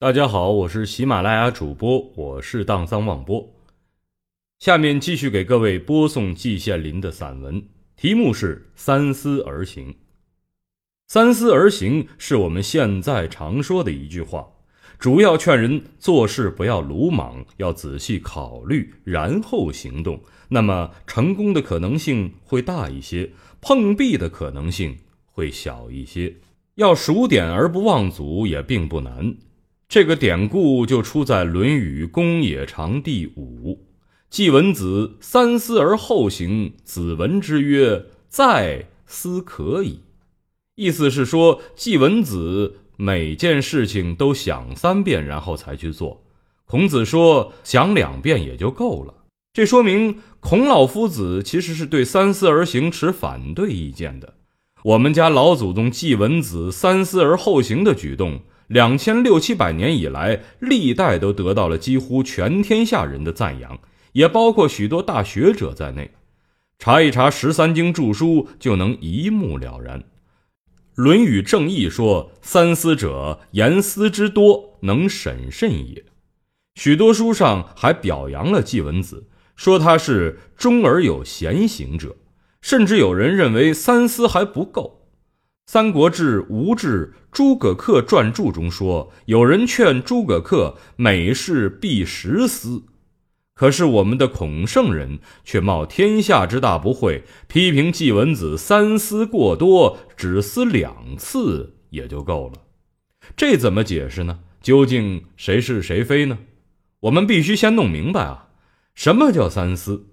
大家好，我是喜马拉雅主播，我是荡桑望波。下面继续给各位播送季羡林的散文，题目是《三思而行》。三思而行是我们现在常说的一句话，主要劝人做事不要鲁莽，要仔细考虑，然后行动。那么成功的可能性会大一些，碰壁的可能性会小一些。要数典而不忘祖也并不难。这个典故就出在《论语·公冶长》第五。季文子三思而后行，子闻之曰：“在思可矣。”意思是说，季文子每件事情都想三遍，然后才去做。孔子说：“想两遍也就够了。”这说明孔老夫子其实是对三思而行持反对意见的。我们家老祖宗季文子三思而后行的举动。两千六七百年以来，历代都得到了几乎全天下人的赞扬，也包括许多大学者在内。查一查十三经注书，就能一目了然。《论语正义》说：“三思者，言思之多，能审慎也。”许多书上还表扬了季文子，说他是忠而有贤行者，甚至有人认为三思还不够。《三国志·吴志诸葛恪传注》中说，有人劝诸葛恪每事必十思，可是我们的孔圣人却冒天下之大不讳，批评季文子三思过多，只思两次也就够了。这怎么解释呢？究竟谁是谁非呢？我们必须先弄明白啊，什么叫三思？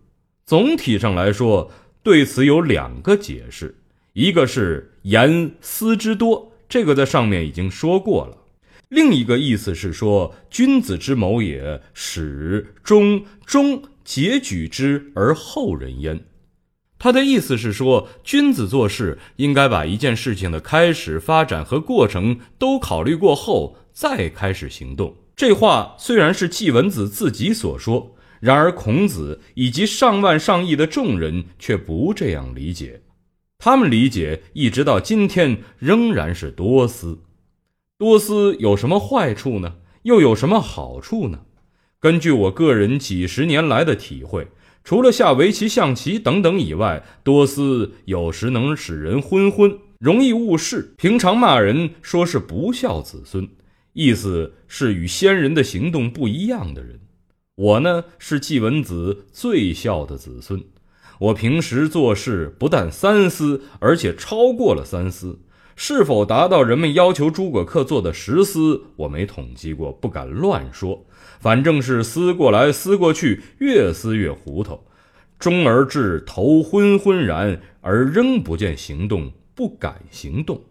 总体上来说，对此有两个解释。一个是言思之多，这个在上面已经说过了。另一个意思是说，君子之谋也，始终终结举之而后人焉。他的意思是说，君子做事应该把一件事情的开始、发展和过程都考虑过后再开始行动。这话虽然是季文子自己所说，然而孔子以及上万上亿的众人却不这样理解。他们理解，一直到今天仍然是多思。多思有什么坏处呢？又有什么好处呢？根据我个人几十年来的体会，除了下围棋、象棋等等以外，多思有时能使人昏昏，容易误事。平常骂人说是不孝子孙，意思是与先人的行动不一样的人。我呢，是季文子最孝的子孙。我平时做事不但三思，而且超过了三思。是否达到人们要求诸葛恪做的十思，我没统计过，不敢乱说。反正是思过来思过去，越思越糊涂，终而至头昏昏然，而仍不见行动，不敢行动。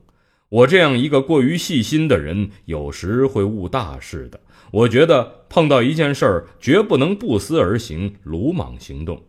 我这样一个过于细心的人，有时会误大事的。我觉得碰到一件事儿，绝不能不思而行，鲁莽行动。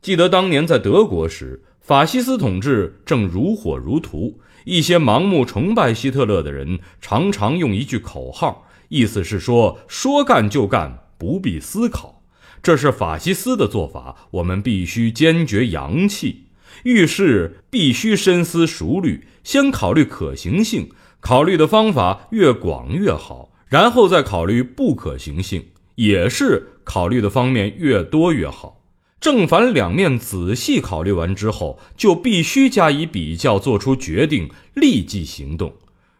记得当年在德国时，法西斯统治正如火如荼。一些盲目崇拜希特勒的人常常用一句口号，意思是说说干就干，不必思考。这是法西斯的做法，我们必须坚决扬弃。遇事必须深思熟虑，先考虑可行性，考虑的方法越广越好，然后再考虑不可行性，也是考虑的方面越多越好。正反两面仔细考虑完之后，就必须加以比较，做出决定，立即行动。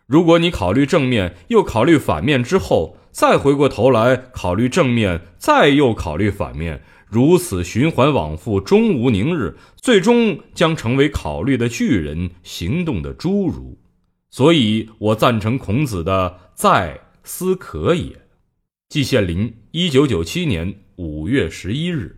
如果你考虑正面，又考虑反面之后，再回过头来考虑正面，再又考虑反面，如此循环往复，终无宁日，最终将成为考虑的巨人，行动的侏儒。所以我赞成孔子的“在思可也”。季羡林，一九九七年五月十一日。